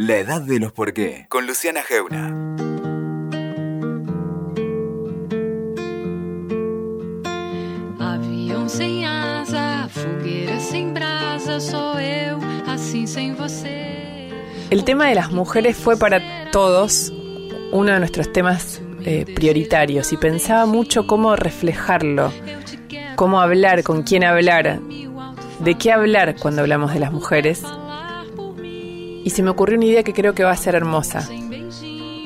La edad de los por qué, con Luciana Geuna. Avião sem asa, fogueira sem brasa, sou eu, assim sem você. El tema de las mujeres fue para todos uno de nuestros temas eh, prioritarios y pensaba mucho cómo reflejarlo, cómo hablar, con quién hablar, de qué hablar cuando hablamos de las mujeres. Y se me ocurrió una idea que creo que va a ser hermosa,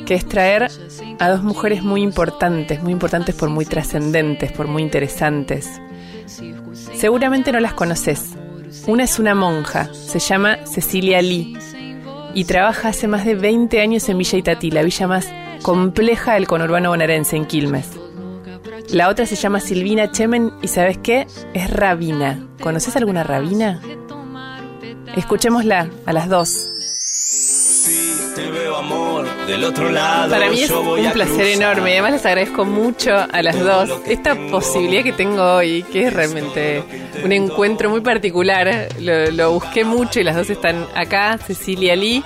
que es traer a dos mujeres muy importantes, muy importantes por muy trascendentes, por muy interesantes. Seguramente no las conoces. Una es una monja, se llama Cecilia Lee y trabaja hace más de 20 años en Villa Itatí, la villa más compleja del conurbano bonaerense en Quilmes. La otra se llama Silvina Chemen y ¿sabes qué? Es rabina. ¿Conoces alguna rabina? Escuchémosla a las dos. Del otro lado. Para mí es un placer enorme además les agradezco mucho a las dos esta posibilidad que tengo hoy, que es realmente un encuentro muy particular. Lo, lo busqué mucho y las dos están acá, Cecilia Lee.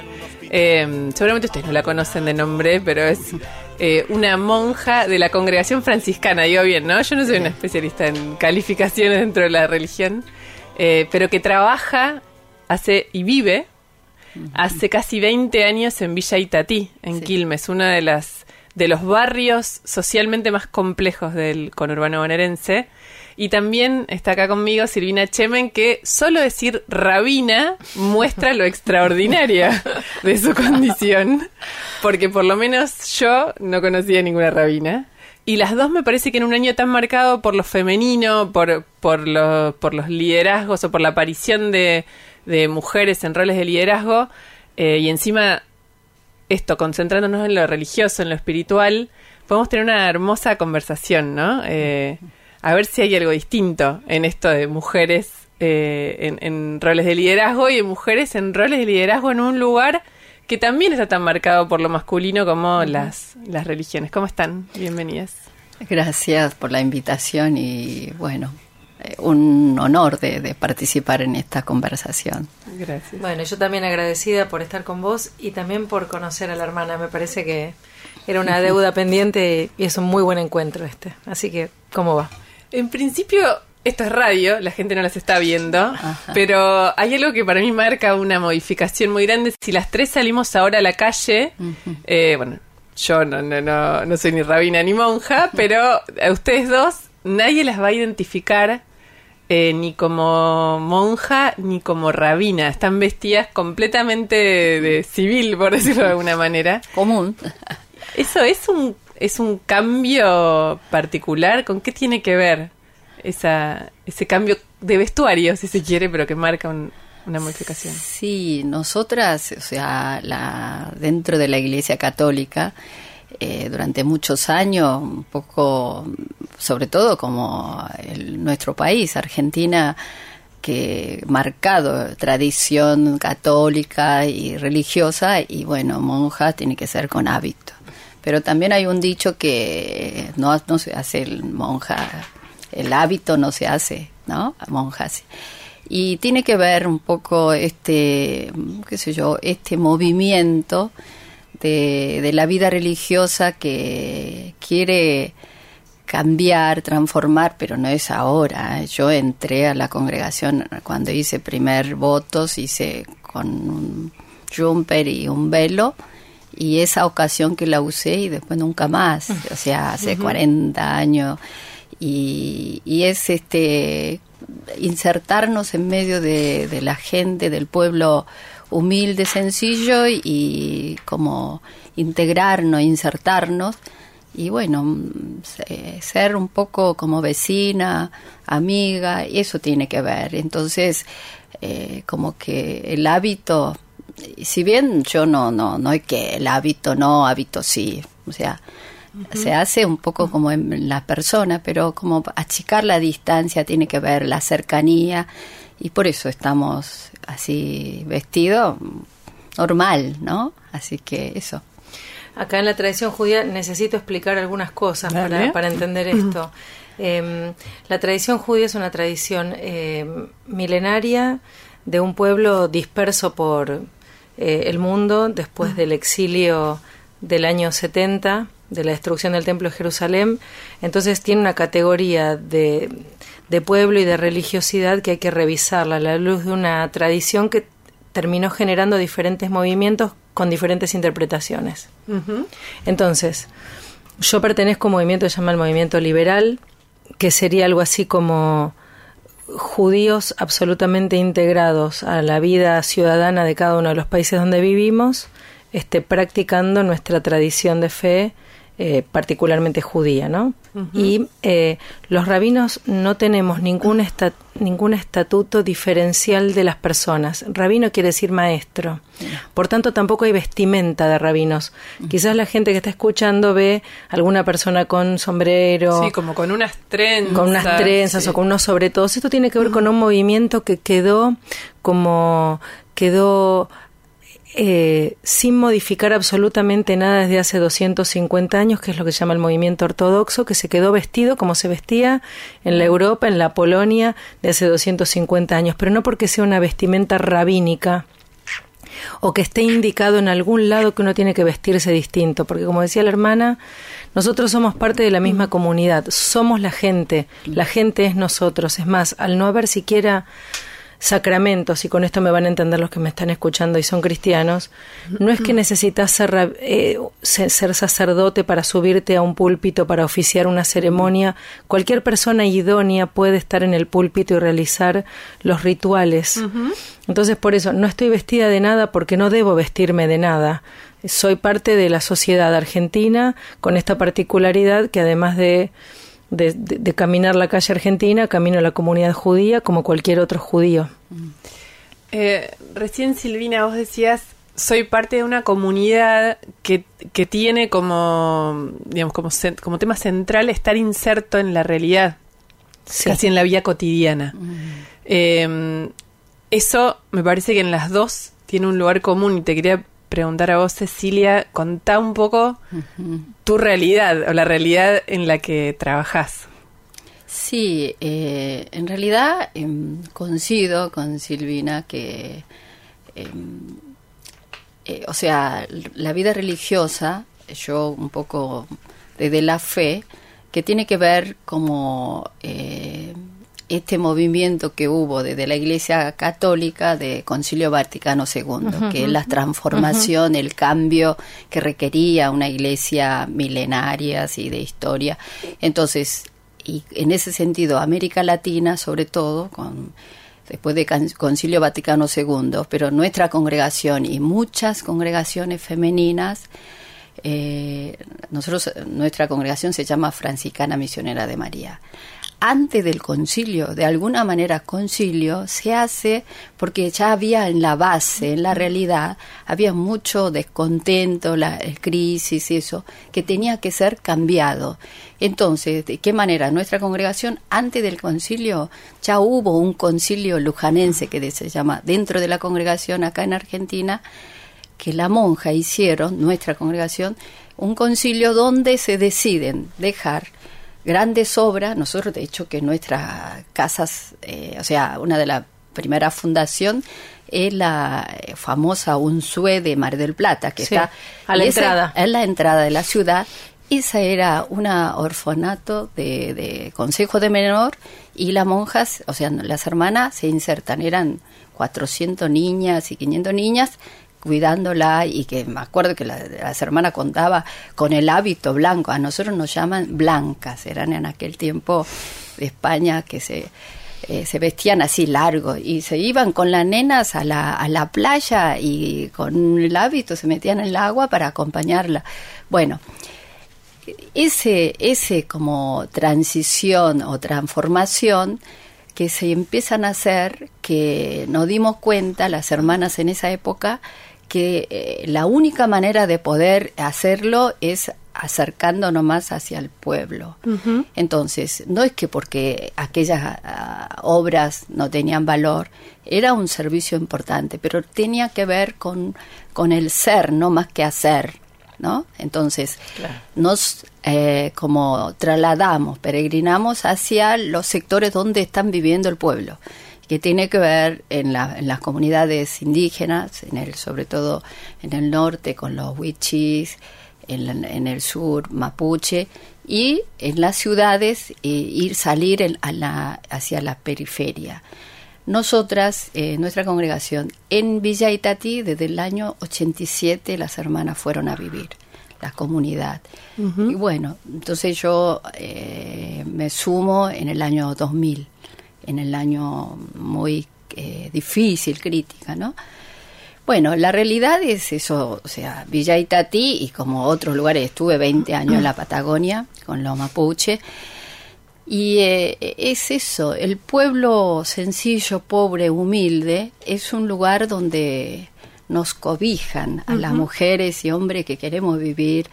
eh, seguramente ustedes no la conocen de nombre, pero es eh, una monja de la congregación franciscana, digo bien, ¿no? Yo no soy una especialista en calificaciones dentro de la religión, eh, pero que trabaja hace y vive hace casi 20 años en Villa Itatí, en Sí. Quilmes, uno de las de los barrios socialmente más complejos del conurbano bonaerense. Y también está acá conmigo Silvina Chemen, que solo decir rabina muestra lo extraordinaria de su condición, porque por lo menos yo no conocía ninguna rabina. Y las dos me parece que en un año tan marcado por lo femenino, por, por, lo- por los liderazgos o por la aparición de, de mujeres en roles de liderazgo, eh, y encima esto, concentrándonos en lo religioso, en lo espiritual, podemos tener una hermosa conversación, ¿no? Eh, a ver si hay algo distinto en esto de mujeres eh, en, en roles de liderazgo y de mujeres en roles de liderazgo en un lugar que también está tan marcado por lo masculino como las, las religiones. ¿Cómo están? Bienvenidas. Gracias por la invitación y bueno, un honor de, de participar en esta conversación. Gracias. Bueno, yo también agradecida por estar con vos y también por conocer a la hermana. Me parece que era una deuda pendiente y es un muy buen encuentro este. Así que, ¿cómo va? En principio, esto es radio, la gente no las está viendo, pero hay algo que para mí marca una modificación muy grande. Si las tres salimos ahora a la calle, eh, bueno, yo no, no, no, no soy ni rabina ni monja, pero a ustedes dos nadie las va a identificar eh, ni como monja ni como rabina. Están vestidas completamente de, de civil, por decirlo de alguna manera. Común. ¿Eso es un, es un cambio particular? ¿Con qué tiene que ver esa, ese cambio de vestuario, si se quiere, pero que marca un- una modificación? Sí, nosotras, o sea, la, dentro de la Iglesia Católica, eh, durante muchos años, un poco, sobre todo como el- nuestro país, Argentina, que marcado tradición católica y religiosa, y bueno, monja tiene que ser con hábito. Pero también hay un dicho que no, no se hace el monja, el hábito no se hace, ¿no? Monja sí. Y tiene que ver un poco este, qué sé yo, este movimiento de, de la vida religiosa que quiere cambiar, transformar, pero no es ahora. ¿eh? Yo entré a la congregación cuando hice primer votos, hice con un jumper y un velo, y esa ocasión que la usé y después nunca más, o sea, hace 40 años. Y, y es este insertarnos en medio de, de la gente, del pueblo humilde, sencillo y como integrarnos, insertarnos y bueno, mm, se- ser un poco como vecina, amiga, y eso tiene que ver. Entonces, eh, como que el hábito, si bien yo no, no, no es que el hábito no, hábito sí, o sea, se hace un poco como en la persona, pero como achicar la distancia tiene que ver la cercanía y por eso estamos así vestidos normal, ¿no? Así que eso. Acá en la tradición judía necesito explicar algunas cosas para, para entender esto. Em, la tradición judía es una tradición em, milenaria de un pueblo disperso por eh, el mundo después del exilio del año 70, de la destrucción del Templo de Jerusalén. Entonces tiene una categoría de, de pueblo y de religiosidad que hay que revisarla a la luz de una tradición que terminó generando diferentes movimientos con diferentes interpretaciones. Entonces, yo pertenezco a un movimiento que se llama el movimiento liberal, que sería algo así como judíos absolutamente integrados a la vida ciudadana de cada uno de los países donde vivimos, este, practicando nuestra tradición de fe eh, particularmente judía, ¿no? Y eh, los rabinos no tenemos ningún, ningún estatuto diferencial de las personas. Rabino quiere decir maestro. Por tanto, tampoco hay vestimenta de rabinos. Quizás la gente que está escuchando ve alguna persona con sombrero. Sí, como con unas trenzas. Con unas trenzas o con unos sobre Esto tiene que ver con un movimiento que quedó como quedó eh, sin modificar absolutamente nada desde hace 250 años, que es lo que se llama el movimiento ortodoxo, que se quedó vestido como se vestía en la Europa, en la Polonia de hace 250 años, pero no porque sea una vestimenta rabínica o que esté indicado en algún lado que uno tiene que vestirse distinto, porque como decía la hermana, nosotros somos parte de la misma comunidad, somos la gente, la gente es nosotros, es más, al no haber siquiera sacramentos, y con esto me van a entender los que me están escuchando y son cristianos, no es que necesitas ser, eh, ser sacerdote para subirte a un púlpito para oficiar una ceremonia. Cualquier persona idónea puede estar en el púlpito y realizar los rituales. Entonces, por eso, no estoy vestida de nada porque no debo vestirme de nada. Soy parte de la sociedad argentina con esta particularidad que además de de, caminar la calle argentina, camino a la comunidad judía como cualquier otro judío. Eh, recién Silvina, vos decías, soy parte de una comunidad que, que tiene como, digamos, como, como tema central estar inserto en la realidad, casi en la vida cotidiana. Em, eso me parece que en las dos tiene un lugar común y te quería preguntar a vos, Cecilia, contá un poco tu realidad o la realidad en la que trabajás. Sí, eh, en realidad em, coincido con Silvina que, em, eh, o sea, la vida religiosa, yo un poco desde la fe, que tiene que ver como eh, este movimiento que hubo desde la Iglesia Católica de Concilio Vaticano II, que es la transformación, el cambio que requería una iglesia milenaria, así de historia. Entonces, y en ese sentido, América Latina, sobre todo, con después de Concilio Vaticano II, pero nuestra congregación y muchas congregaciones femeninas, eh, nosotros, nuestra congregación se llama Franciscana Misionera de María antes del concilio, de alguna manera concilio, se hace porque ya había en la base, en la realidad, había mucho descontento, la crisis y eso, que tenía que ser cambiado. Entonces, ¿de qué manera? Nuestra congregación, antes del concilio, ya hubo un concilio lujanense que se llama dentro de la congregación acá en Argentina, que la monja hicieron, nuestra congregación, un concilio donde se deciden dejar grandes obras. Nosotros, de hecho, que nuestras casas, eh, o sea, una de las primeras fundación es la eh, famosa Unsue de Mar del Plata, que está a la entrada. En la entrada de la ciudad. Esa era una orfanato de, de consejo de menor y las monjas, o sea, las hermanas se insertan, eran 400 niñas y 500 niñas cuidándola y que me acuerdo que la, las hermanas contaba con el hábito blanco, a nosotros nos llaman blancas, eran en aquel tiempo de España que se, eh, se vestían así largo y se iban con las nenas a la, a la playa y con el hábito se metían en el agua para acompañarla. Bueno, ese, ese como transición o transformación que se empiezan a hacer, que nos dimos cuenta las hermanas en esa época, que eh, la única manera de poder hacerlo es acercándonos más hacia el pueblo. Entonces, no es que porque aquellas ah, obras no tenían valor, era un servicio importante, pero tenía que ver con, con el ser, no más que hacer. ¿no? Entonces, nos eh, como trasladamos, peregrinamos hacia los sectores donde están viviendo el pueblo que tiene que ver en, la- en las comunidades indígenas, en el, sobre todo en el norte con los huichis, en, en el sur mapuche y en las ciudades eh, ir salir en- a la- hacia la periferia. Nosotras, eh, nuestra congregación, en Villa Itatí, desde el año 87 las hermanas fueron a vivir, la comunidad. Y bueno, entonces yo eh, me sumo en el año 2000, en el año muy eh, difícil, crítica, ¿no? Bueno, la realidad es eso, o sea, Villa Itatí y como otros lugares, estuve 20 años en la Patagonia con los mapuche, y eh, es eso, el pueblo sencillo, pobre, humilde, es un lugar donde nos cobijan a las mujeres y hombres que queremos vivir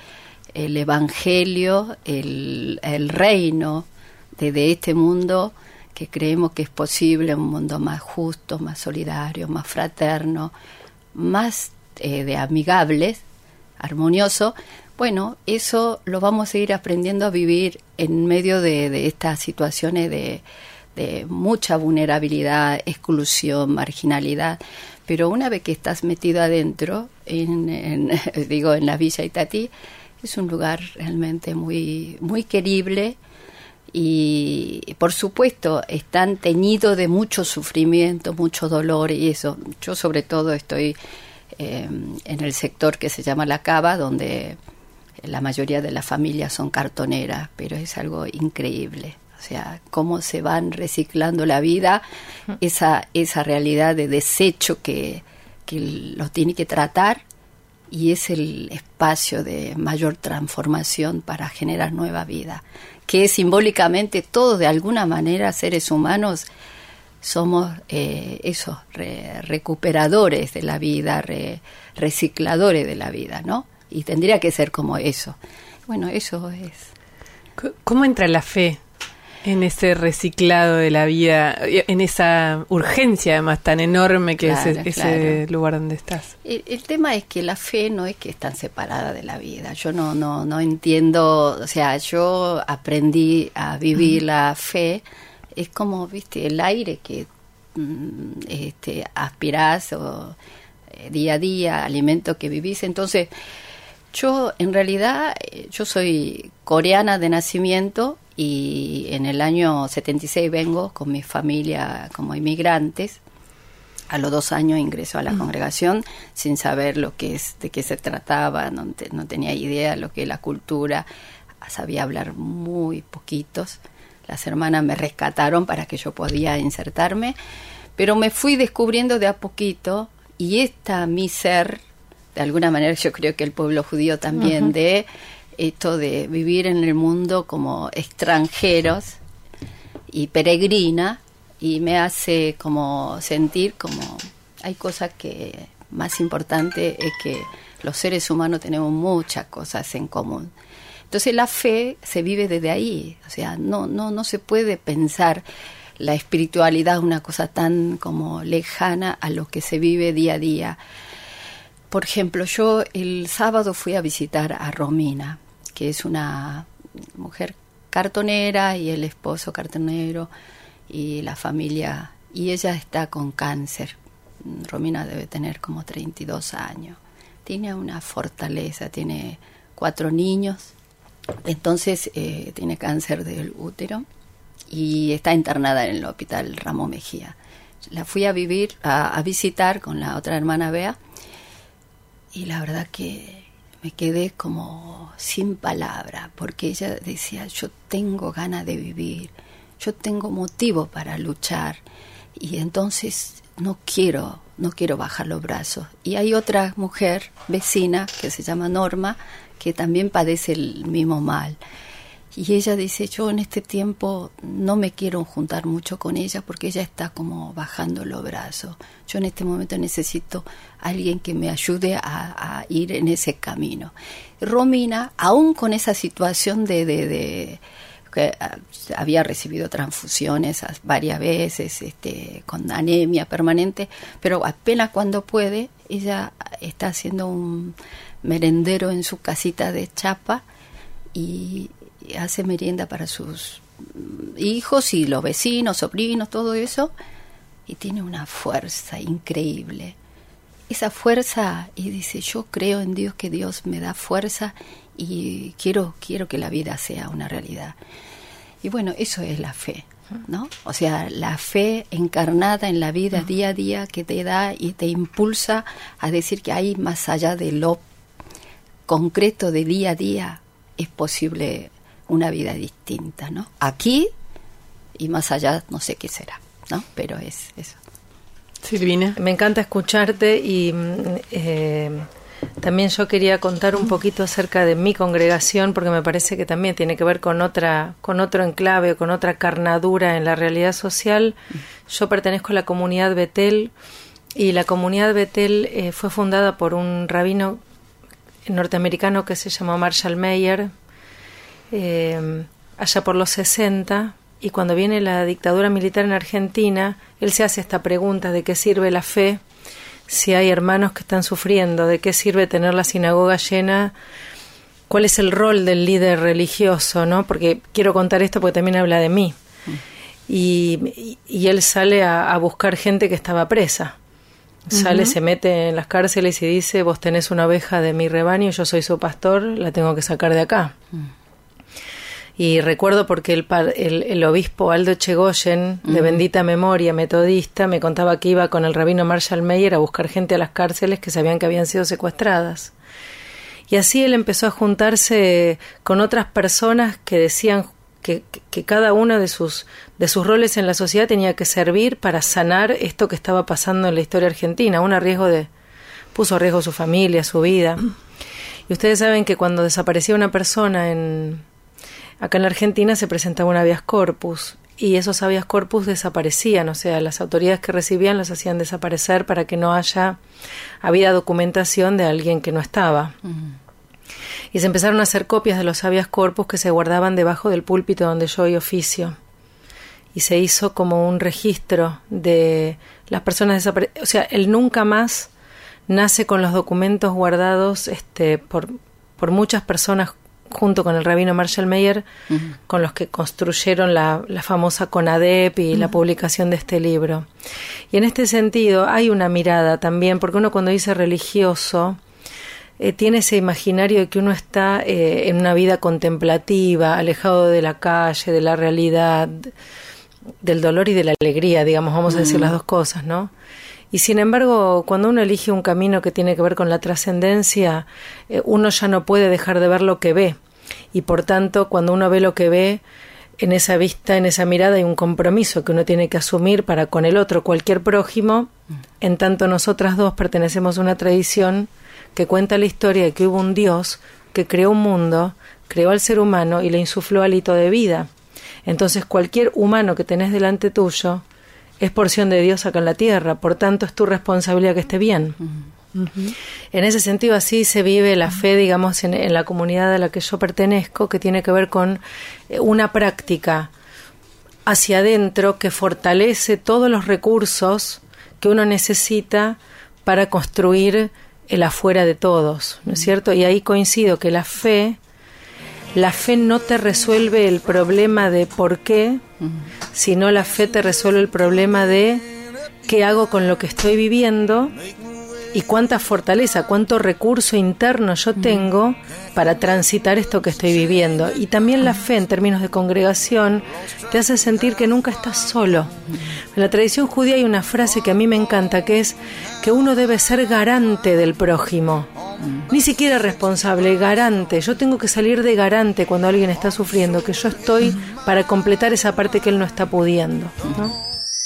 el evangelio, el, el reino de, de este mundo que creemos que es posible, un mundo más justo, más solidario, más fraterno, más eh, de amigables, armonioso, bueno, eso lo vamos a ir aprendiendo a vivir en medio de, estas situaciones de, de mucha vulnerabilidad, exclusión, marginalidad. Pero una vez que estás metido adentro, en, en- digo, en la Villa Itatí, es un lugar realmente muy, muy querible y por supuesto están teñidos de mucho sufrimiento, mucho dolor y eso. Yo sobre todo estoy eh, en el sector que se llama La Cava, donde la mayoría de las familias son cartoneras, pero es algo increíble. O sea, cómo se van reciclando la vida, esa, esa realidad de desecho que, que lo tiene que tratar y es el espacio de mayor transformación para generar nueva vida, que simbólicamente todos de alguna manera seres humanos somos eh, esos re- recuperadores de la vida, re- recicladores de la vida, ¿no? Y tendría que ser como eso. Bueno, eso es. ¿Cómo entra la fe en ese reciclado de la vida, en esa urgencia además tan enorme que Claro, es ese claro. lugar donde estás? El, el tema es que la fe no es que están separada de la vida. Yo no, no, no entiendo, o sea, yo aprendí a vivir la fe. Es como, viste, el aire que mm, este, aspirás o, eh, día a día, alimento que vivís. Entonces, yo en realidad, eh, yo soy coreana de nacimiento y en el año 76 vengo con mi familia como inmigrantes. A los dos años ingresó a la congregación sin saber lo que es, de qué se trataba, no, te- no tenía idea lo que es la cultura, sabía hablar muy poquitos. Las hermanas me rescataron para que yo podía insertarme, pero me fui descubriendo de a poquito y esta mi ser, de alguna manera yo creo que el pueblo judío también, de esto de vivir en el mundo como extranjeros y peregrina y me hace como sentir como hay cosas que más importante es que los seres humanos tenemos muchas cosas en común. Entonces la fe se vive desde ahí, o sea, no no no se puede pensar la espiritualidad una cosa tan como lejana a lo que se vive día a día. Por ejemplo, yo el sábado fui a visitar a Romina, que es una mujer cartonera y el esposo cartonero y la familia, y ella está con cáncer. Romina debe tener como 32 años. Tiene una fortaleza, tiene cuatro niños, entonces eh, tiene cáncer del útero y está internada en el hospital Ramón Mejía. La fui a vivir, a, a visitar con la otra hermana Bea y la verdad que me quedé como sin palabra, porque ella decía, yo tengo ganas de vivir, yo tengo motivo para luchar, y entonces no quiero, no quiero bajar los brazos. Y hay otra mujer vecina que se llama Norma, que también padece el mismo mal. Y ella dice, yo en este tiempo no me quiero juntar mucho con ella porque ella está como bajando los brazos. Yo en este momento necesito alguien que me ayude a, a ir en ese camino. Romina, aún con esa situación de, de, que ah, había recibido transfusiones as- varias veces, este, con anemia permanente, pero apenas cuando puede, ella está haciendo un merendero en su casita de chapa y y hace merienda para sus hijos y los vecinos, sobrinos, todo eso. y tiene una fuerza increíble. Esa fuerza, y dice, yo creo en Dios, que Dios me da fuerza y quiero, quiero que la vida sea una realidad. Y bueno, eso es la fe, ¿no? O sea, la fe encarnada en la vida día a día que te da y te impulsa a decir que hay más allá de lo concreto de día a día, es posible una vida distinta, ¿no? Aquí y más allá no sé qué será, ¿no? Pero es eso. Silvina. Me encanta escucharte y mm, eh, también yo quería contar un poquito acerca de mi congregación porque me parece que también tiene que ver con otra con otro enclave, con otra carnadura en la realidad social. Yo pertenezco a la comunidad Betel y la comunidad Betel eh, fue fundada por un rabino norteamericano que se llamó Marshall Mayer eh, allá por los 60 y cuando viene la dictadura militar en Argentina, él se hace esta pregunta de qué sirve la fe si hay hermanos que están sufriendo, de qué sirve tener la sinagoga llena, cuál es el rol del líder religioso, ¿no? Porque quiero contar esto porque también habla de mí. Y, y él sale a, a, buscar gente que estaba presa. Sale, se mete en las cárceles y dice, vos tenés una oveja de mi rebaño, yo soy su pastor, la tengo que sacar de acá. Y recuerdo porque el, el, el obispo Aldo Chegoyen, de bendita memoria, metodista, me contaba que iba con el rabino Marshall Mayer a buscar gente a las cárceles que sabían que habían sido secuestradas. Y así él empezó a juntarse con otras personas que decían que, que, cada uno de sus, de sus roles en la sociedad tenía que servir para sanar esto que estaba pasando en la historia argentina, un riesgo de, puso a riesgo su familia, su vida. Y ustedes saben que cuando desaparecía una persona en, acá en la Argentina se presentaba un habeas corpus y esos habeas corpus desaparecían, o sea, las autoridades que recibían los hacían desaparecer para que no haya había documentación de alguien que no estaba. Uh -huh. Y se empezaron a hacer copias de los habeas corpus que se guardaban debajo del púlpito donde yo hoy oficio. Y se hizo como un registro de las personas desaparecidas. O sea, el nunca más nace con los documentos guardados este, por, por muchas personas junto con el rabino Marshall uh -huh. con los que construyeron la, la famosa CONADEP y uh -huh. la publicación de este libro. Y en este sentido hay una mirada también, porque uno cuando dice religioso, eh, tiene ese imaginario de que uno está eh, en una vida contemplativa, alejado de la calle, de la realidad, del dolor y de la alegría, digamos, vamos uh -huh. a decir las dos cosas, ¿no? Y sin embargo, cuando uno elige un camino que tiene que ver con la trascendencia, eh, uno ya no puede dejar de ver lo que ve. Y por tanto, cuando uno ve lo que ve, en esa vista, en esa mirada, hay un compromiso que uno tiene que asumir para con el otro, cualquier prójimo. En tanto, nosotras dos pertenecemos a una tradición que cuenta la historia de que hubo un Dios que creó un mundo, creó al ser humano y le insufló hálito de vida. Entonces, cualquier humano que tenés delante tuyo es porción de Dios acá en la tierra, por tanto es tu responsabilidad que esté bien. Uh -huh. En ese sentido, así se vive la fe, digamos, en, en, la comunidad a la que yo pertenezco, que tiene que ver con eh, una práctica hacia adentro que fortalece todos los recursos que uno necesita para construir el afuera de todos, ¿no es cierto? Y ahí coincido que la fe, la fe no te resuelve el problema de por qué, sino la fe te resuelve el problema de qué hago con lo que estoy viviendo y cuánta fortaleza, cuánto recurso interno yo tengo para transitar esto que estoy viviendo. Y también la fe en términos de congregación te hace sentir que nunca estás solo. En la tradición judía hay una frase que a mí me encanta, que es que uno debe ser garante del prójimo. Ni siquiera responsable, garante. Yo tengo que salir de garante cuando alguien está sufriendo, que yo estoy para completar esa parte que él no está pudiendo.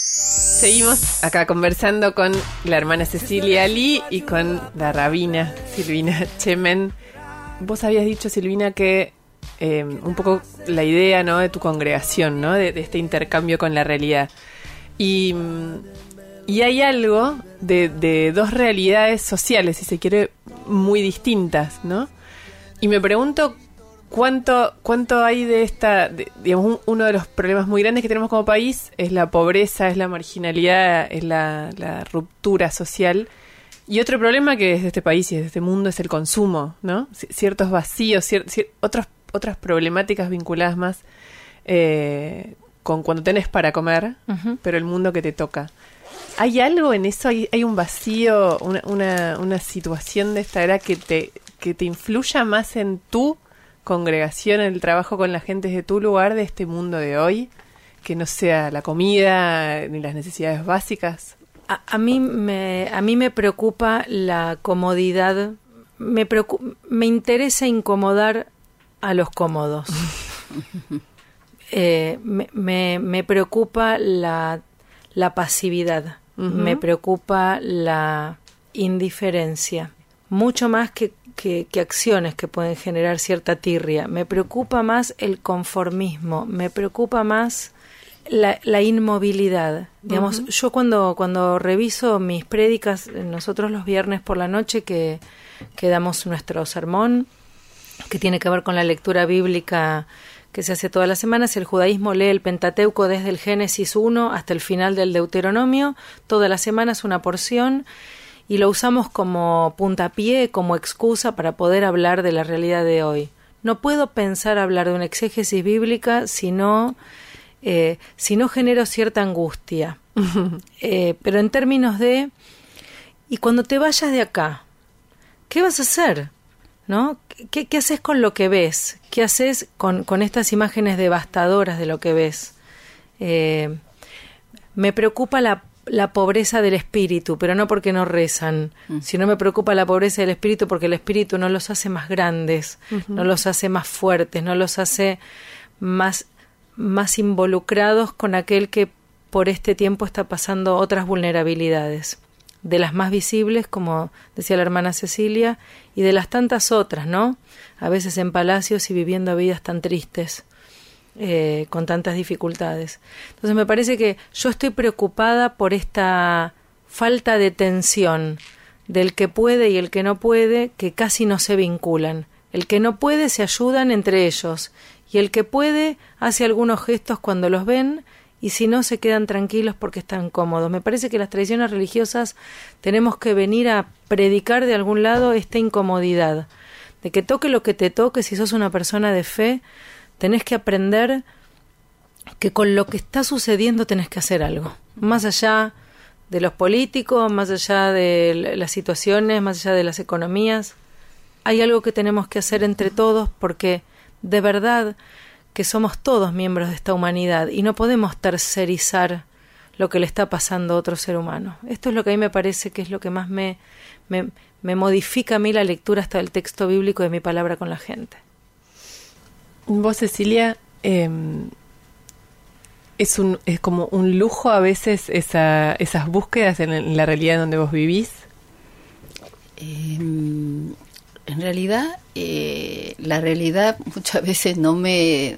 Seguimos acá conversando con la hermana Cecilia Lee y con la rabina Silvina Chemen. Vos habías dicho, Silvina, que eh, un poco la idea ¿no? de tu congregación, ¿no? de, de este intercambio con la realidad. Y, y hay algo de, de, dos realidades sociales, si se quiere, muy distintas, ¿no? Y me pregunto ¿Cuánto, ¿Cuánto hay de esta, de, digamos, uno de los problemas muy grandes que tenemos como país es la pobreza, es la marginalidad, es la, la ruptura social? Y otro problema que es de este país y de este mundo es el consumo, ¿no? C ciertos vacíos, cier cier otros, otras problemáticas vinculadas más eh, con cuando tenés para comer, uh -huh. pero el mundo que te toca. ¿Hay algo en eso? ¿Hay, hay un vacío, una, una, una situación de esta era que te, que te influya más en tu congregación, en el trabajo con la gente de tu lugar, de este mundo de hoy? Que no sea la comida ni las necesidades básicas. A, a mí me a mí me preocupa la comodidad. Me me interesa incomodar a los cómodos. Eh, me, me, me preocupa la, la pasividad. Me preocupa la indiferencia. Mucho más que, que, que acciones que pueden generar cierta tirria. Me preocupa más el conformismo. Me preocupa más la, la inmovilidad. Digamos, yo cuando, cuando reviso mis prédicas, nosotros los viernes por la noche que, que damos nuestro sermón, que tiene que ver con la lectura bíblica que se hace todas las semanas. El judaísmo lee el Pentateuco desde el Génesis 1 hasta el final del Deuteronomio. Todas las semanas una porción y lo usamos como puntapié, como excusa para poder hablar de la realidad de hoy. No puedo pensar hablar de una exégesis bíblica si no, eh, si no genero cierta angustia. Eh, pero en términos de, y cuando te vayas de acá, ¿qué vas a hacer? ¿No? ¿Qué, qué haces con lo que ves? ¿Qué haces con, con estas imágenes devastadoras de lo que ves? Eh, me preocupa la, la pobreza del espíritu, pero no porque no rezan, sino me preocupa la pobreza del espíritu porque el espíritu no los hace más grandes, no los hace más fuertes, no los hace más, más involucrados con aquel que por este tiempo está pasando otras vulnerabilidades de las más visibles, como decía la hermana Cecilia, y de las tantas otras, ¿no? A veces en palacios y viviendo vidas tan tristes, eh, con tantas dificultades. Entonces me parece que yo estoy preocupada por esta falta de tensión del que puede y el que no puede, que casi no se vinculan. El que no puede se ayudan entre ellos, y el que puede hace algunos gestos cuando los ven, y si no se quedan tranquilos porque están cómodos. Me parece que las tradiciones religiosas tenemos que venir a predicar de algún lado esta incomodidad, de que toque lo que te toque, si sos una persona de fe, tenés que aprender que con lo que está sucediendo tenés que hacer algo, más allá de los políticos, más allá de las situaciones, más allá de las economías, hay algo que tenemos que hacer entre todos porque de verdad que somos todos miembros de esta humanidad y no podemos tercerizar lo que le está pasando a otro ser humano. Esto es lo que a mí me parece que es lo que más me, me, me modifica a mí la lectura hasta del texto bíblico de mi palabra con la gente. Vos, Cecilia, eh, es, un, es como un lujo a veces esa, esas búsquedas en, en la realidad donde vos vivís. Eh, en realidad, eh, la realidad muchas veces no me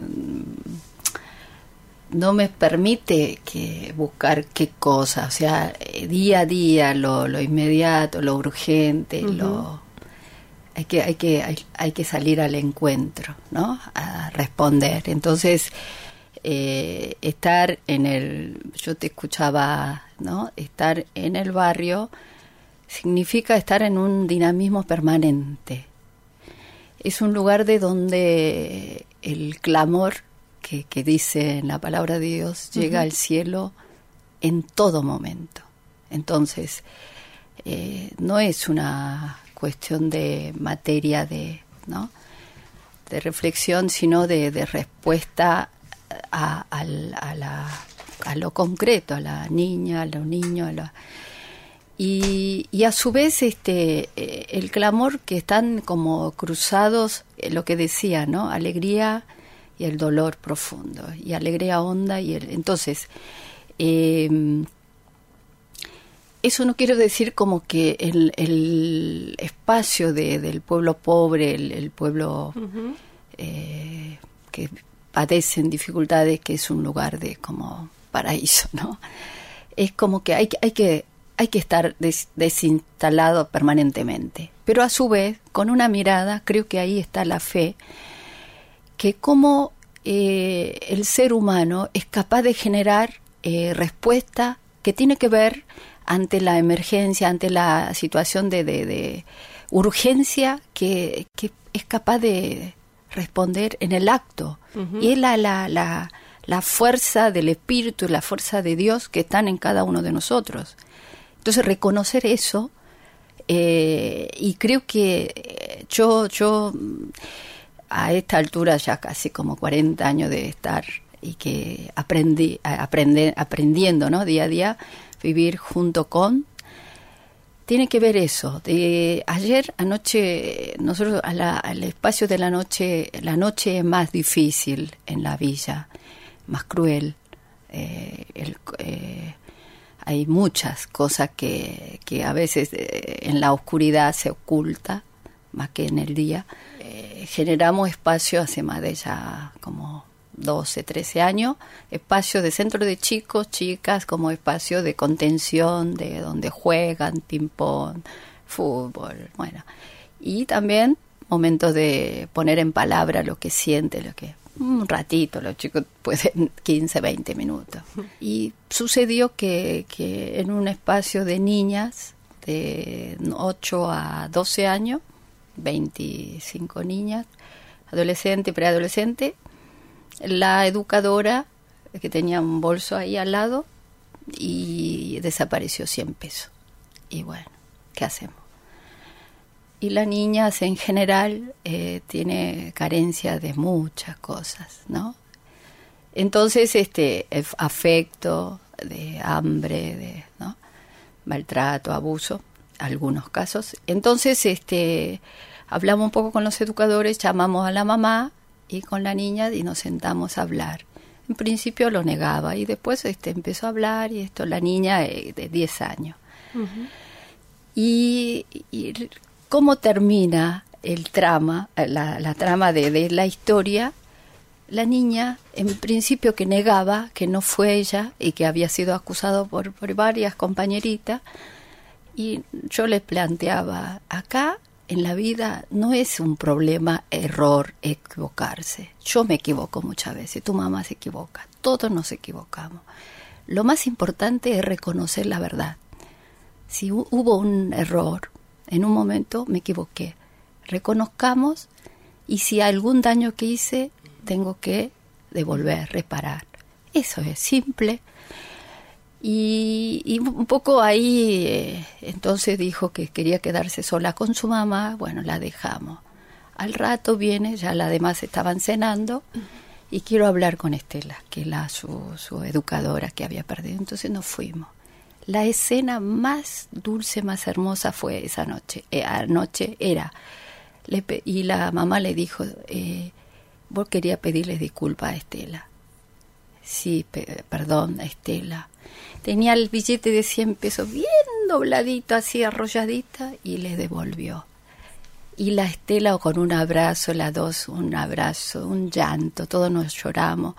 no me permite que buscar qué cosa, o sea, eh, día a día, lo, lo inmediato, lo urgente, lo hay que hay que hay, hay que salir al encuentro, ¿no? A responder. Entonces, eh, estar en el, yo te escuchaba, ¿no? Estar en el barrio significa estar en un dinamismo permanente. Es un lugar de donde el clamor que, que dice en la palabra de Dios llega al cielo en todo momento. Entonces, eh, no es una cuestión de materia de, ¿no? de reflexión, sino de, de respuesta a, a, a, la, a, lo concreto, a la niña, a los niños, a la, y, y, a su vez este eh, el clamor que están como cruzados, eh, lo que decía, ¿no? Alegría y el dolor profundo, y alegría honda y el, entonces eh, eso no quiero decir como que el, el espacio de, del pueblo pobre, el, el pueblo uh -huh. eh, que padecen dificultades, que es un lugar de como paraíso, ¿no? Es como que hay, hay que hay que estar des, desinstalado permanentemente. Pero a su vez, con una mirada, creo que ahí está la fe, que como eh, el ser humano es capaz de generar eh, respuesta que tiene que ver ante la emergencia, ante la situación de, de, de urgencia, que, que, es capaz de responder en el acto. Uh -huh. Y es la, la, la, la fuerza del Espíritu y la fuerza de Dios que están en cada uno de nosotros. Entonces reconocer eso, eh, y creo que eh, yo, yo a esta altura ya casi como 40 años de estar y que aprendí, aprende- aprendiendo ¿no? día a día, vivir junto con, tiene que ver eso. De ayer anoche, nosotros a la- al espacio de la noche, la noche es más difícil en la villa, más cruel. eh, el- eh, hay muchas cosas que, que a veces eh, en la oscuridad se oculta más que en el día. Eh, generamos espacio hace más de ya como 12, 13 años, espacio de centro de chicos, chicas, como espacio de contención, de donde juegan, ping-pong, fútbol, bueno. Y también momentos de poner en palabra lo que siente, lo que un ratito, los chicos pueden 15, 20 minutos. Y sucedió que, que en un espacio de niñas de 8 a 12 años, 25 niñas, adolescente, preadolescente, la educadora que tenía un bolso ahí al lado y desapareció 100 pesos. Y bueno, ¿qué hacemos? Y la niña en general eh, tiene carencia de muchas cosas, ¿no? Entonces, este, ef- afecto, de hambre, de, ¿no? maltrato, abuso, algunos casos. Entonces, este, hablamos un poco con los educadores, llamamos a la mamá y con la niña y nos sentamos a hablar. En principio lo negaba y después este, empezó a hablar y esto, la niña eh, de 10 años. Y, y cómo termina el trama, eh, la, la trama de, de la historia, la niña en principio que negaba que no fue ella y que había sido acusado por, por varias compañeritas, y yo le planteaba, acá en la vida no es un problema error, equivocarse. Yo me equivoco muchas veces, tu mamá se equivoca, todos nos equivocamos. Lo más importante es reconocer la verdad. Si hu- hubo un error, en un momento me equivoqué. Reconozcamos y si hay algún daño que hice, tengo que devolver, reparar. Eso es simple. Y, un poco ahí, eh, entonces dijo que quería quedarse sola con su mamá, bueno, la dejamos. Al rato viene, ya las demás estaban cenando, y quiero hablar con Estela, que es la, su, educadora que había perdido. Entonces nos fuimos. La escena más dulce, más hermosa fue esa noche. Eh, anoche era, y la mamá le dijo, eh, vos quería pedirle disculpas a Estela. Sí, pe- perdón, Estela. Tenía el billete de 100 pesos bien dobladito, así arrolladita, y le devolvió. Y la Estela con un abrazo, las dos, un abrazo, un llanto, todos nos lloramos.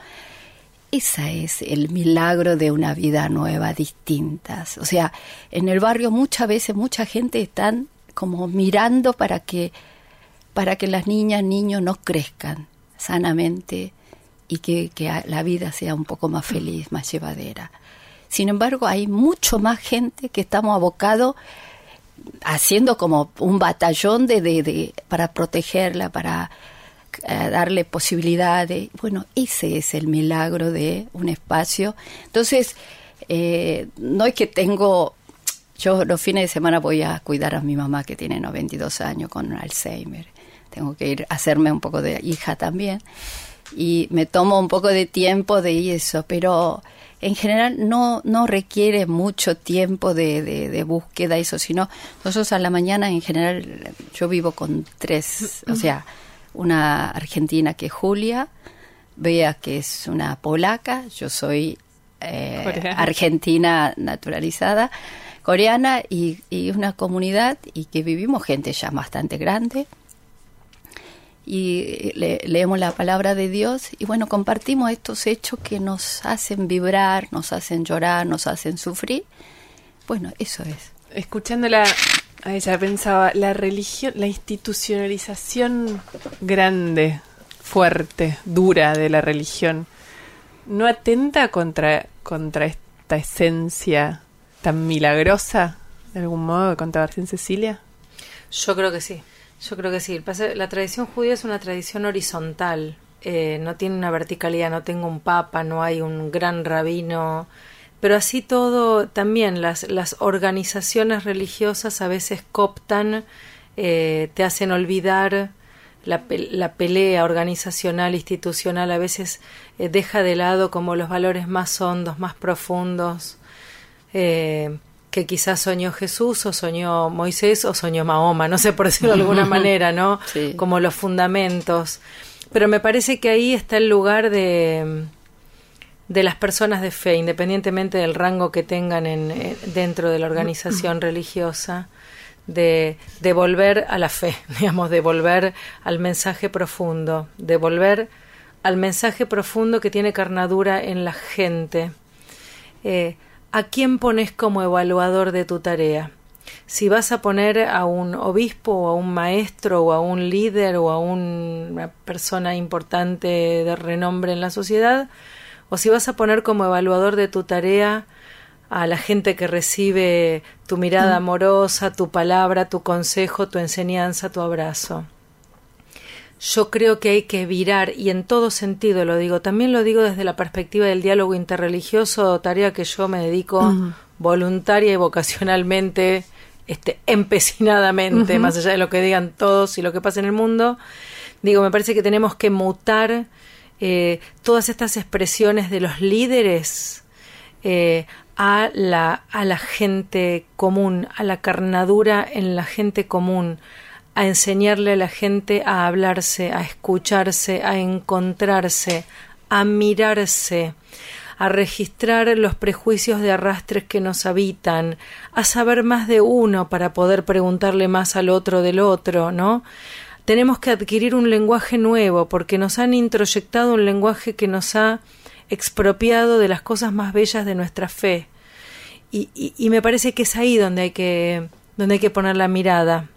Ese es el milagro de una vida nueva, distintas. O sea, en el barrio muchas veces mucha gente están como mirando para que para que las niñas, niños no crezcan sanamente y que, que la vida sea un poco más feliz, más llevadera. Sin embargo, hay mucho más gente que estamos abocados haciendo como un batallón de, de, de- para protegerla, para eh, darle posibilidades. Bueno, ese es el milagro de un espacio. Entonces, eh, no es que tengo, yo los fines de semana voy a cuidar a mi mamá que tiene 92 años con Alzheimer. Tengo que ir a hacerme un poco de hija también. Y me tomo un poco de tiempo de eso, pero en general no, no requiere mucho tiempo de, de, de búsqueda, eso, sino nosotros a la mañana en general, yo vivo con tres, o sea, una argentina que es Julia, Bea que es una polaca, yo soy eh, argentina naturalizada, coreana y, y una comunidad y que vivimos gente ya bastante grande y le- leemos la palabra de Dios y bueno, compartimos estos hechos que nos hacen vibrar, nos hacen llorar, nos hacen sufrir. Bueno, eso es. Escuchándola a ella pensaba, la religión, la institucionalización grande, fuerte, dura de la religión, ¿no atenta contra, contra esta esencia tan milagrosa, de algún modo, que contaba recién Cecilia? Yo creo que sí. Yo creo que sí. La tradición judía es una tradición horizontal. Eh, no tiene una verticalidad. No tengo un papa, no hay un gran rabino pero así todo también las, las organizaciones religiosas a veces cooptan, eh, te hacen olvidar la, la, pelea organizacional, institucional, a veces eh, deja de lado como los valores más hondos, más profundos, que quizás soñó Jesús o soñó Moisés o soñó Mahoma, no sé por decirlo de alguna manera, ¿no? Sí. Como los fundamentos. Pero me parece que ahí está el lugar de, de las personas de fe, independientemente del rango que tengan en, en- dentro de la organización religiosa, de, de volver a la fe, digamos, de volver al mensaje profundo, de volver al mensaje profundo que tiene carnadura en la gente. Eh, ¿A quién pones como evaluador de tu tarea? Si vas a poner a un obispo o a un maestro o a un líder o a un- una persona importante de renombre en la sociedad, o si vas a poner como evaluador de tu tarea a la gente que recibe tu mirada amorosa, tu palabra, tu consejo, tu enseñanza, tu abrazo. Yo creo que hay que virar, y en todo sentido lo digo, también lo digo desde la perspectiva del diálogo interreligioso, tarea que yo me dedico voluntaria y vocacionalmente, este, empecinadamente, más allá de lo que digan todos y lo que pasa en el mundo. Digo, me parece que tenemos que mutar eh, todas estas expresiones de los líderes eh, a, la, a la gente común, a la carnadura en la gente común, a enseñarle a la gente a hablarse, a escucharse, a encontrarse, a mirarse, a registrar los prejuicios de arrastres que nos habitan, a saber más de uno para poder preguntarle más al otro del otro, ¿no? Tenemos que adquirir un lenguaje nuevo porque nos han introyectado un lenguaje que nos ha expropiado de las cosas más bellas de nuestra fe. Y, y, y me parece que es ahí donde hay que, donde hay que poner la mirada.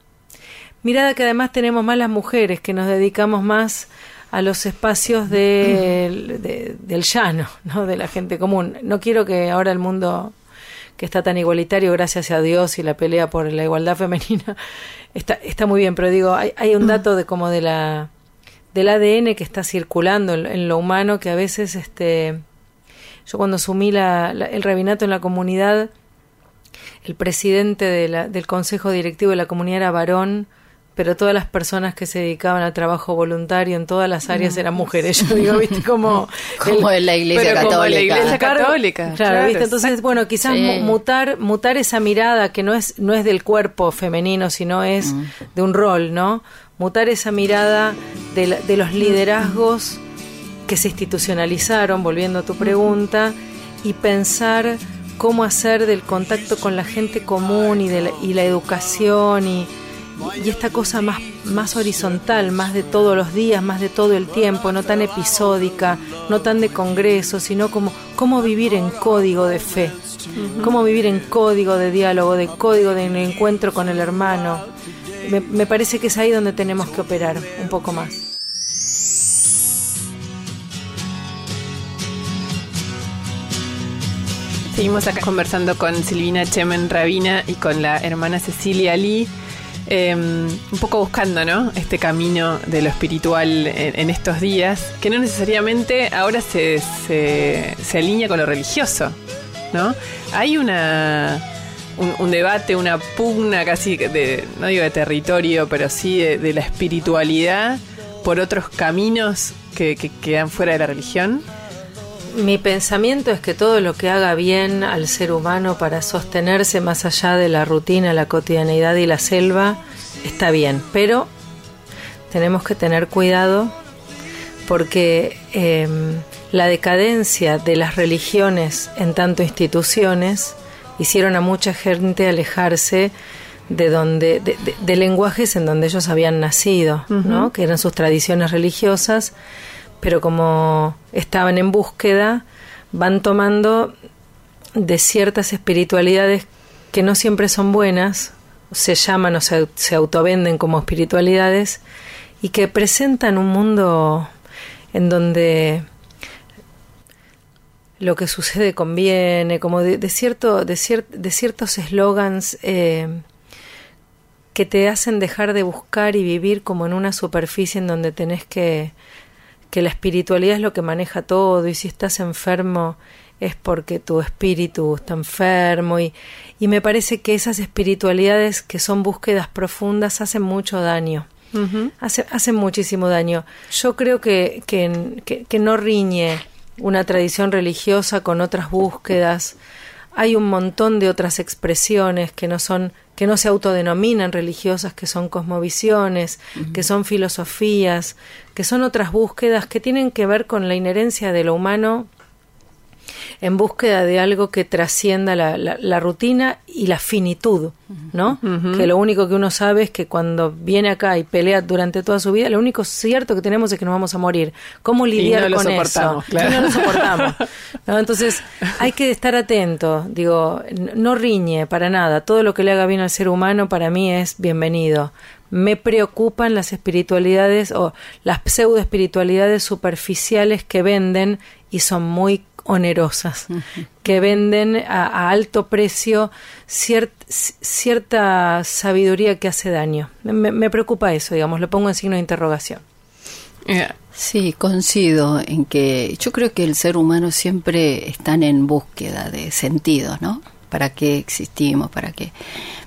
Mirada que además tenemos más las mujeres, que nos dedicamos más a los espacios de, de- del llano, ¿no? de la gente común. No quiero que ahora el mundo que está tan igualitario, gracias a Dios, y la pelea por la igualdad femenina, está, está muy bien, pero digo, hay, hay un dato de como de la del ADN que está circulando en, en lo humano que a veces este yo cuando asumí la- la- el rabinato en la comunidad el presidente de la- del consejo directivo de la comunidad era varón pero todas las personas que se dedicaban al trabajo voluntario en todas las áreas eran mujeres. Yo digo, viste, como... Como en la Iglesia pero como en la Católica. Iglesia Claro, Católica. Claro, claro, ¿viste? Entonces, bueno, quizás Sí. mu- mutar, mutar esa mirada que no es, no es del cuerpo femenino, sino es de un rol, ¿no? Mutar esa mirada de, la- de los liderazgos que se institucionalizaron, volviendo a tu pregunta, y pensar cómo hacer del contacto con la gente común y, de la, y la educación y, y esta cosa más, más horizontal, más de todos los días, más de todo el tiempo, no tan episódica, no tan de congreso, sino como cómo vivir en código de fe, cómo vivir en código de diálogo, de código de encuentro con el hermano. Me, me parece que es ahí donde tenemos que operar un poco más. Seguimos acá conversando con Silvina Chemen Rabina y con la hermana Cecilia Lee, eh, un poco buscando ¿no? este camino de lo espiritual en, en estos días, que no necesariamente ahora se, se, alinea con lo religioso. ¿no? Hay una, un, debate, una pugna casi, de, no digo de territorio, pero sí de, la espiritualidad por otros caminos que quedan fuera de la religión. Mi pensamiento es que todo lo que haga bien al ser humano para sostenerse más allá de la rutina, la cotidianeidad y la selva está bien, pero tenemos que tener cuidado porque eh, la decadencia de las religiones en tanto instituciones hicieron a mucha gente alejarse de donde de, de, de lenguajes en donde ellos habían nacido, ¿no? que eran sus tradiciones religiosas pero como estaban en búsqueda, van tomando de ciertas espiritualidades que no siempre son buenas, se llaman o se, se autovenden como espiritualidades, y que presentan un mundo en donde lo que sucede conviene, como de, cierto, de, cier, de ciertos eslogans eh, que te hacen dejar de buscar y vivir como en una superficie en donde tenés que que la espiritualidad es lo que maneja todo y si estás enfermo es porque tu espíritu está enfermo y, y me parece que esas espiritualidades que son búsquedas profundas hacen mucho daño. Hace, hacen muchísimo daño. Yo creo que, que, que, que no riñe una tradición religiosa con otras búsquedas. Hay un montón de otras expresiones que no son que no se autodenominan religiosas, que son cosmovisiones, que son filosofías, que son otras búsquedas que tienen que ver con la inherencia de lo humano en búsqueda de algo que trascienda la, la, rutina y la finitud, ¿no? Que lo único que uno sabe es que cuando viene acá y pelea durante toda su vida, lo único cierto que tenemos es que nos vamos a morir. ¿Cómo lidiar con eso? Claro. no lo soportamos. ¿no? Entonces, hay que estar atento. Digo, no riñe para nada. Todo lo que le haga bien al ser humano para mí es bienvenido me preocupan las espiritualidades o las pseudo espiritualidades superficiales que venden y son muy onerosas, que venden a, alto precio cierta sabiduría que hace daño. Me, preocupa eso, digamos, lo pongo en signo de interrogación. Sí, coincido en que yo creo que el ser humano siempre está en búsqueda de sentido, ¿no? ¿Para qué existimos? ¿Para qué?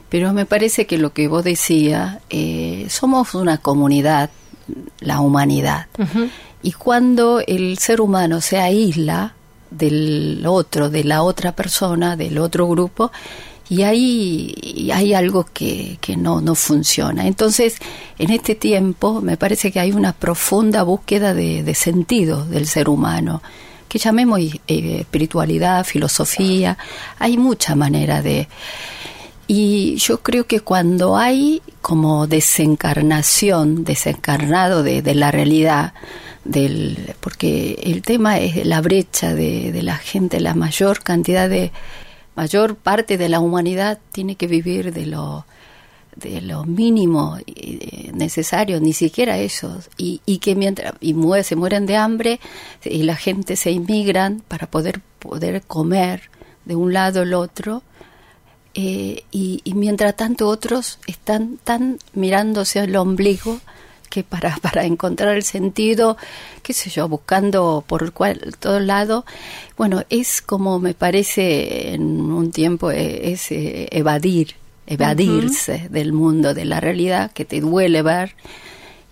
Pero me parece que lo que vos decías, eh, somos una comunidad, la humanidad. Y cuando el ser humano se aísla, del otro, de la otra persona, del otro grupo, y ahí hay algo que, que no, no funciona. Entonces, en este tiempo me parece que hay una profunda búsqueda de, sentido del ser humano, que llamemos eh, espiritualidad, filosofía, hay mucha manera de... Y yo creo que cuando hay como desencarnación, desencarnado de, de la realidad, del porque el tema es la brecha de, la gente, la mayor cantidad de mayor parte de la humanidad tiene que vivir de lo de lo mínimo eh, necesario, ni siquiera ellos, y, y que mientras y se mueren de hambre y la gente se inmigran para poder poder comer de un lado al otro, eh, y, y mientras tanto otros están tan mirándose el ombligo que para, para encontrar el sentido, qué sé yo, buscando por cual, todo lado, bueno, es como me parece en un tiempo eh, es, eh, evadir, evadirse del mundo, de la realidad que te duele ver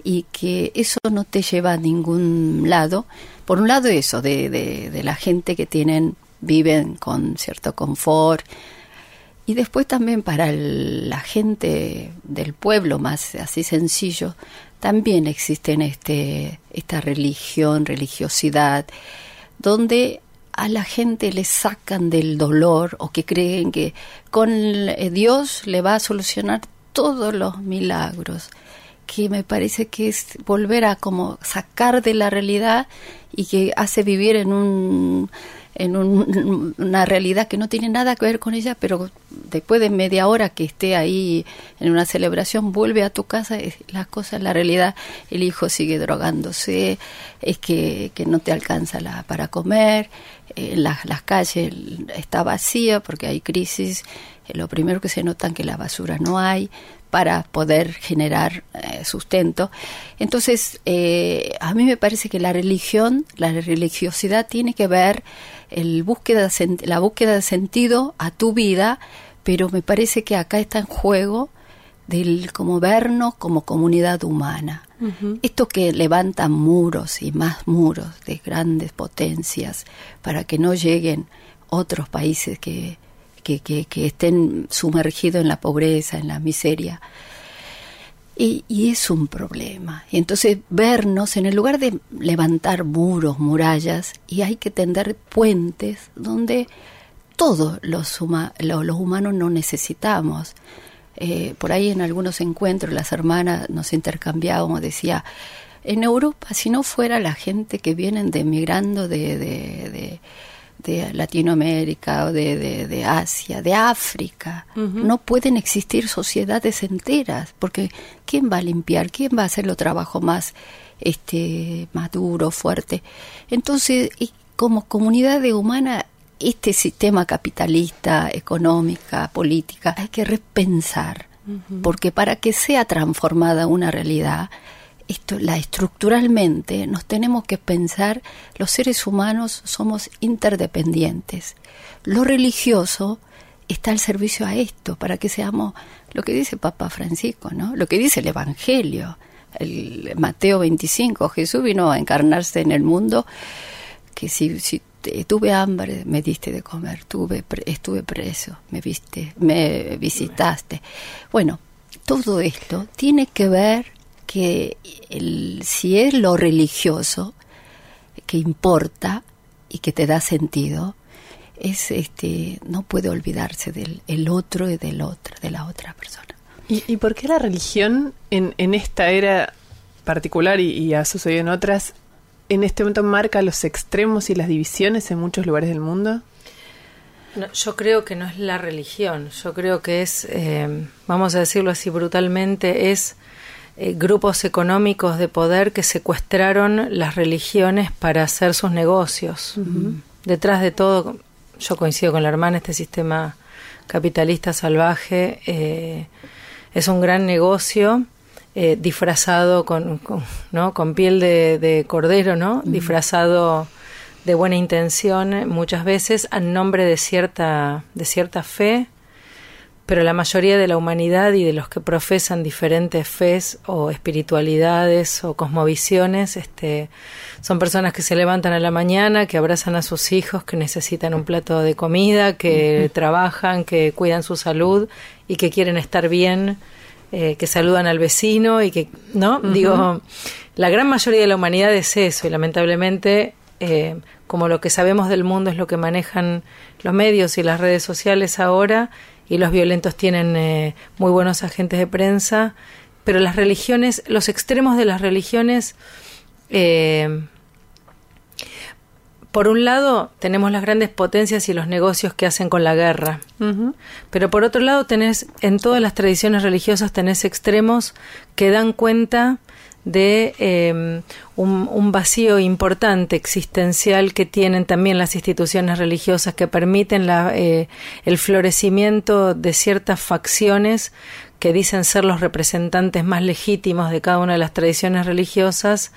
y que eso no te lleva a ningún lado. Por un lado eso, de, de, de la gente que tienen, viven con cierto confort, y después también para la gente del pueblo más así sencillo, también existe este, esta religión, religiosidad, donde a la gente le sacan del dolor o que creen que con eh, Dios le va a solucionar todos los milagros que me parece que es volver a como sacar de la realidad y que hace vivir en un en una realidad que no tiene nada que ver con ella, pero después de media hora que esté ahí en una celebración, vuelve a tu casa, las cosas, la realidad, el hijo sigue drogándose, es que, que no te alcanza la, para comer, eh, las, las calles está vacía porque hay crisis, eh, lo primero que se nota es que la basura no hay, para poder generar eh, sustento. Entonces, a mí me parece que la religión, la religiosidad tiene que ver el búsqueda, la búsqueda de sentido a tu vida, pero me parece que acá está en juego del como vernos como comunidad humana. Esto que levanta muros y más muros de grandes potencias para que no lleguen otros países que, que, que estén sumergidos en la pobreza, en la miseria. Y, es un problema. Y entonces vernos, en el lugar de levantar muros, murallas, y hay que tender puentes donde todos los, los humanos no necesitamos. Eh, por ahí en algunos encuentros las hermanas nos intercambiábamos, decía, en Europa, si no fuera la gente que vienen de migrando de, de de Latinoamérica o de, de, Asia, de África. No pueden existir sociedades enteras, porque ¿quién va a limpiar? ¿Quién va a hacer los trabajos más este, maduro, fuerte? Entonces, como comunidad humana, este sistema capitalista, económica, política, hay que repensar, porque para que sea transformada una realidad, esto, la estructuralmente nos tenemos que pensar, los seres humanos somos interdependientes. Lo religioso está al servicio a esto, para que seamos lo que dice Papa Francisco, ¿no? Lo que dice el Evangelio. El Mateo 25, Jesús vino a encarnarse en el mundo que si, si tuve hambre, me diste de comer, tuve, estuve preso, me viste, me visitaste. Bueno, todo esto tiene que ver que el, si es lo religioso que importa y que te da sentido, es este no puede olvidarse del el otro y del otro, de la otra persona. ¿Y, y por qué la religión en, en esta era particular y, y, ha sucedido en otras, en este momento marca los extremos y las divisiones en muchos lugares del mundo? No, yo creo que no es la religión, yo creo que es, eh, vamos a decirlo así brutalmente, es eh, grupos económicos de poder que secuestraron las religiones para hacer sus negocios. Uh -huh. Detrás de todo, yo coincido con la hermana, este sistema capitalista salvaje eh, es un gran negocio eh, disfrazado con, con, ¿no? con piel de, de cordero, ¿no? Uh -huh. disfrazado de buena intención muchas veces a nombre de cierta, de cierta fe, pero la mayoría de la humanidad y de los que profesan diferentes fes o espiritualidades o cosmovisiones este, son personas que se levantan a la mañana, que abrazan a sus hijos, que necesitan un plato de comida, que trabajan, que cuidan su salud y que quieren estar bien, eh, que saludan al vecino y que, ¿no? Uh -huh. Digo, la gran mayoría de la humanidad es eso y lamentablemente eh, como lo que sabemos del mundo es lo que manejan los medios y las redes sociales ahora, y los violentos tienen eh, muy buenos agentes de prensa, pero las religiones, los extremos de las religiones, eh, por un lado tenemos las grandes potencias y los negocios que hacen con la guerra, uh -huh. pero por otro lado tenés, en todas las tradiciones religiosas tenés extremos que dan cuenta de eh, un, vacío importante existencial que tienen también las instituciones religiosas que permiten eh, el florecimiento de ciertas facciones que dicen ser los representantes más legítimos de cada una de las tradiciones religiosas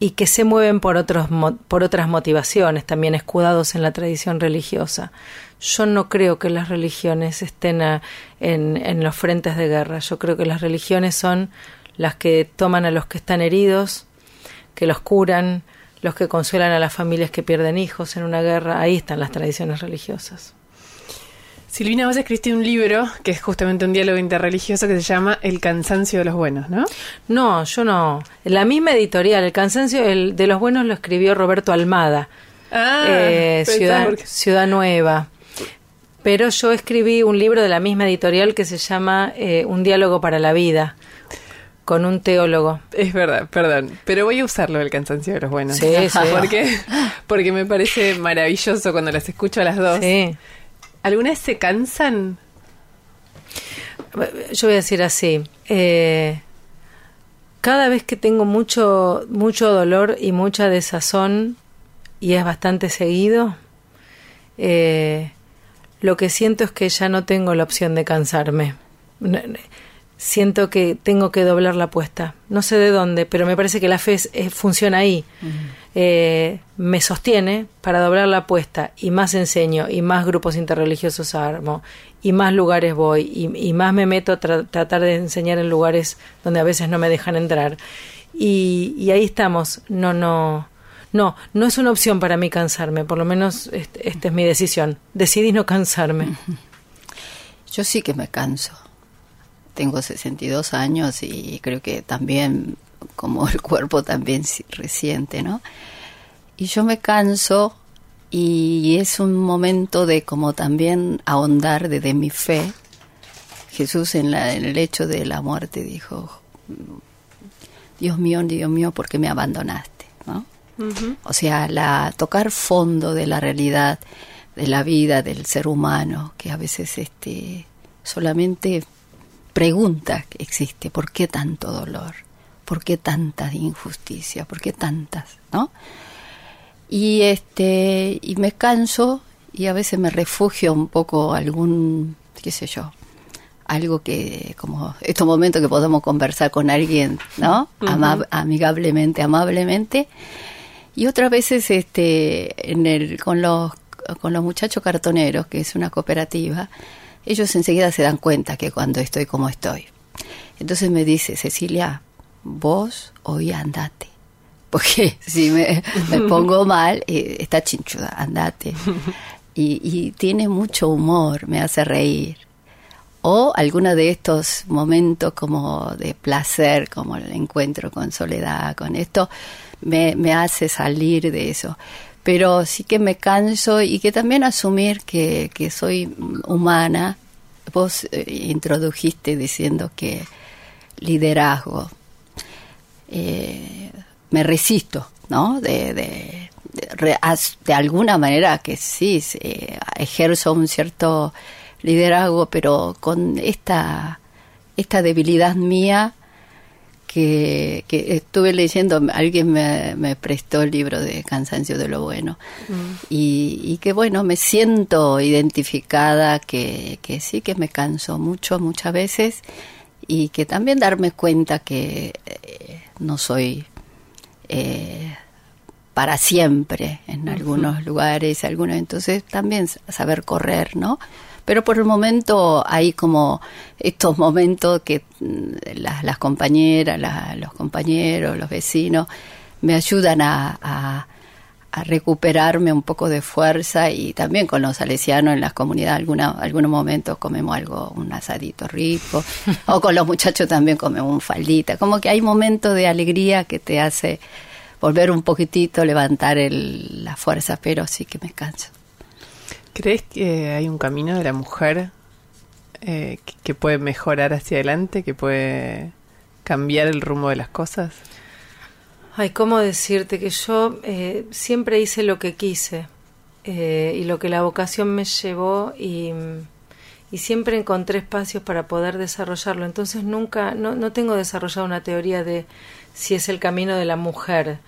y que se mueven por, otros, por otras motivaciones, también escudados en la tradición religiosa. Yo no creo que las religiones estén a, en, en los frentes de guerra. Yo creo que las religiones son las que toman a los que están heridos, que los curan, los que consuelan a las familias que pierden hijos en una guerra. Ahí están las tradiciones religiosas. Silvina, vos escribiste un libro que es justamente un diálogo interreligioso que se llama El cansancio de los buenos, ¿no? No, yo no. La misma editorial, El cansancio de los buenos lo escribió Roberto Almada, ah, eh, Ciudad, porque... Ciudad Nueva. Pero yo escribí un libro de la misma editorial que se llama eh, Un diálogo para la vida con un teólogo. Es verdad, perdón, pero voy a usarlo el cansancio de los buenos. Sí, sí. Porque, porque me parece maravilloso cuando las escucho a las dos. Sí. ¿Alguna vez se cansan? Yo voy a decir así. Eh, cada vez que tengo mucho, mucho dolor y mucha desazón, y es bastante seguido, eh, lo que siento es que ya no tengo la opción de cansarme siento que tengo que doblar la apuesta. No sé de dónde, pero me parece que la fe es, es, funciona ahí. Uh -huh. eh, me sostiene para doblar la apuesta y más enseño y más grupos interreligiosos armo y más lugares voy y, y más me meto a tra tratar de enseñar en lugares donde a veces no me dejan entrar. Y, y ahí estamos. No, no. No, no es una opción para mí cansarme, por lo menos esta este es mi decisión. Decidí no cansarme. Yo sí que me canso tengo 62 años y creo que también, como el cuerpo también reciente, ¿no? Y yo me canso y es un momento de como también ahondar de, de mi fe. Jesús en, la, en el hecho de la muerte dijo, Dios mío, Dios mío, ¿por qué me abandonaste? ¿no? Uh -huh. O sea, la, tocar fondo de la realidad, de la vida, del ser humano, que a veces este, solamente pregunta que existe, ¿por qué tanto dolor? ¿Por qué tanta injusticia? ¿Por qué tantas? ¿No? Y este y me canso y a veces me refugio un poco algún, qué sé yo, algo que, como estos momentos que podemos conversar con alguien, ¿no? Amigablemente, amablemente. Y otras veces, este, en el, con los, con los muchachos cartoneros, que es una cooperativa, ellos enseguida se dan cuenta que cuando estoy como estoy. Entonces me dice, Cecilia, vos hoy andate. Porque si me, pongo mal, eh, está chinchuda, andate. Y, tiene mucho humor, me hace reír. O alguno de estos momentos como de placer, como el encuentro con soledad, con esto, me hace salir de eso. Pero sí que me canso y que también asumir que, que soy humana. Vos eh, introdujiste diciendo que liderazgo. Eh, me resisto, ¿no? De, de, de, de alguna manera que sí, se- ejerzo un cierto liderazgo, pero con esta, esta debilidad mía que, que estuve leyendo, alguien me, me prestó el libro de Cansancio de lo Bueno, y, y que bueno, me siento identificada, que, que sí que me canso mucho, muchas veces, y que también darme cuenta que eh, no soy eh, para siempre en algunos lugares, algunos, entonces también saber correr, ¿no? Pero por el momento hay como estos momentos que mm, las, las compañeras, la- los compañeros, los vecinos me ayudan a, a- a recuperarme un poco de fuerza y también con los salesianos en las comunidades alguna, algunos momentos comemos algo, un asadito rico o con los muchachos también comemos un faldita, como que hay momentos de alegría que te hace volver un poquitito, levantar el, la fuerza, pero sí que me canso. ¿Crees que hay un camino de la mujer eh, que, puede mejorar hacia adelante, que puede cambiar el rumbo de las cosas? Ay, ¿cómo decirte que yo eh, siempre hice lo que quise eh, y lo que la vocación me llevó y, y siempre encontré espacios para poder desarrollarlo. Entonces nunca, no, no tengo desarrollado una teoría de si es el camino de la mujer.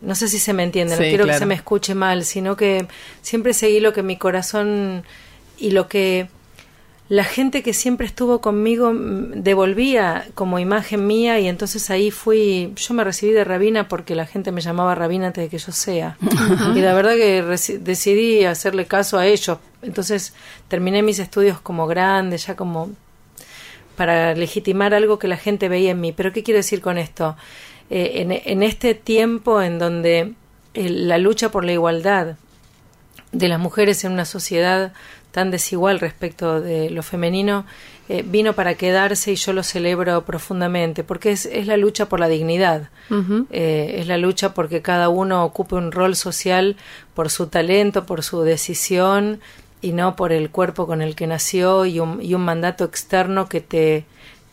No sé si se me entiende, no quiero que se me escuche mal, sino que siempre seguí lo que mi corazón y lo que la gente que siempre estuvo conmigo mm, devolvía como imagen mía y entonces ahí fui, yo me recibí de rabina porque la gente me llamaba rabina antes de que yo sea. y la verdad que decidí hacerle caso a ellos. Entonces terminé mis estudios como grande, ya como para legitimar algo que la gente veía en mí. Pero ¿qué quiero decir con esto? Eh, en, en este tiempo en donde eh, la lucha por la igualdad de las mujeres en una sociedad tan desigual respecto de lo femenino eh, vino para quedarse y yo lo celebro profundamente porque es, es la lucha por la dignidad. Eh, es la lucha porque cada uno ocupe un rol social por su talento por su decisión y no por el cuerpo con el que nació y un, y un mandato externo que te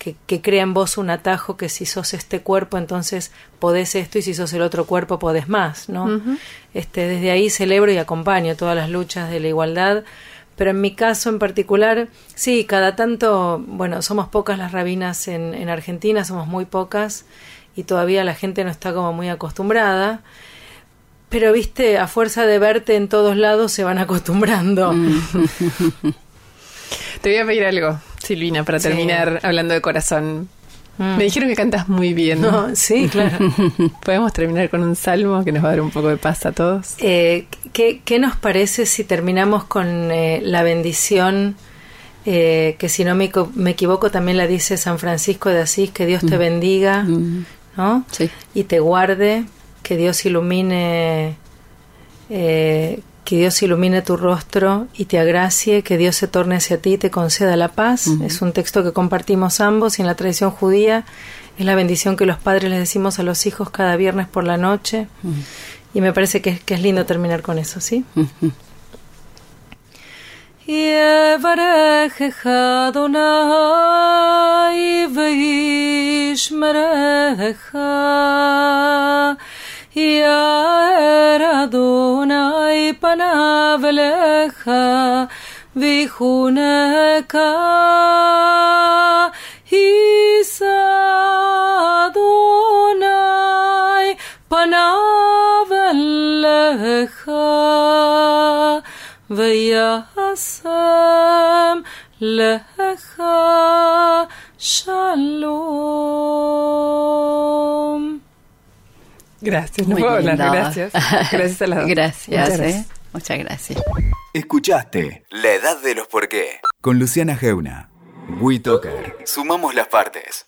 que, que crea en vos un atajo que si sos este cuerpo entonces podés esto y si sos el otro cuerpo podés más, ¿no? Este, desde ahí celebro y acompaño todas las luchas de la igualdad, pero en mi caso en particular, sí, cada tanto, bueno, somos pocas las rabinas en, en Argentina, somos muy pocas y todavía la gente no está como muy acostumbrada. Pero viste, a fuerza de verte en todos lados se van acostumbrando. Te voy a pedir algo, Silvina, para Sí. terminar hablando de corazón. Mm. Me dijeron que cantas muy bien. No, sí, claro. ¿Podemos terminar con un salmo que nos va a dar un poco de paz a todos? Eh, ¿qué, qué nos parece si terminamos con eh, la bendición eh, que si no me, me equivoco también la dice San Francisco de Asís, que Dios te bendiga, Mm, ¿no? sí. Y te guarde, que Dios ilumine, eh, que Dios ilumine tu rostro y te agracie, que Dios se torne hacia ti y te conceda la paz. Es un texto que compartimos ambos y en la tradición judía es la bendición que los padres les decimos a los hijos cada viernes por la noche. Y me parece que, que es lindo terminar con eso, ¿sí? יאר אדוני פניו אליך ויחונך יישא אדוני פניו אליך וישם לך שלום Gracias, no Muy puedo hablar, gracias. Gracias a las dos. Gracias, Muchas ¿eh? Muchas gracias. Escuchaste La Edad de los Por qué con Luciana Geuna. WeToker. Sumamos las partes.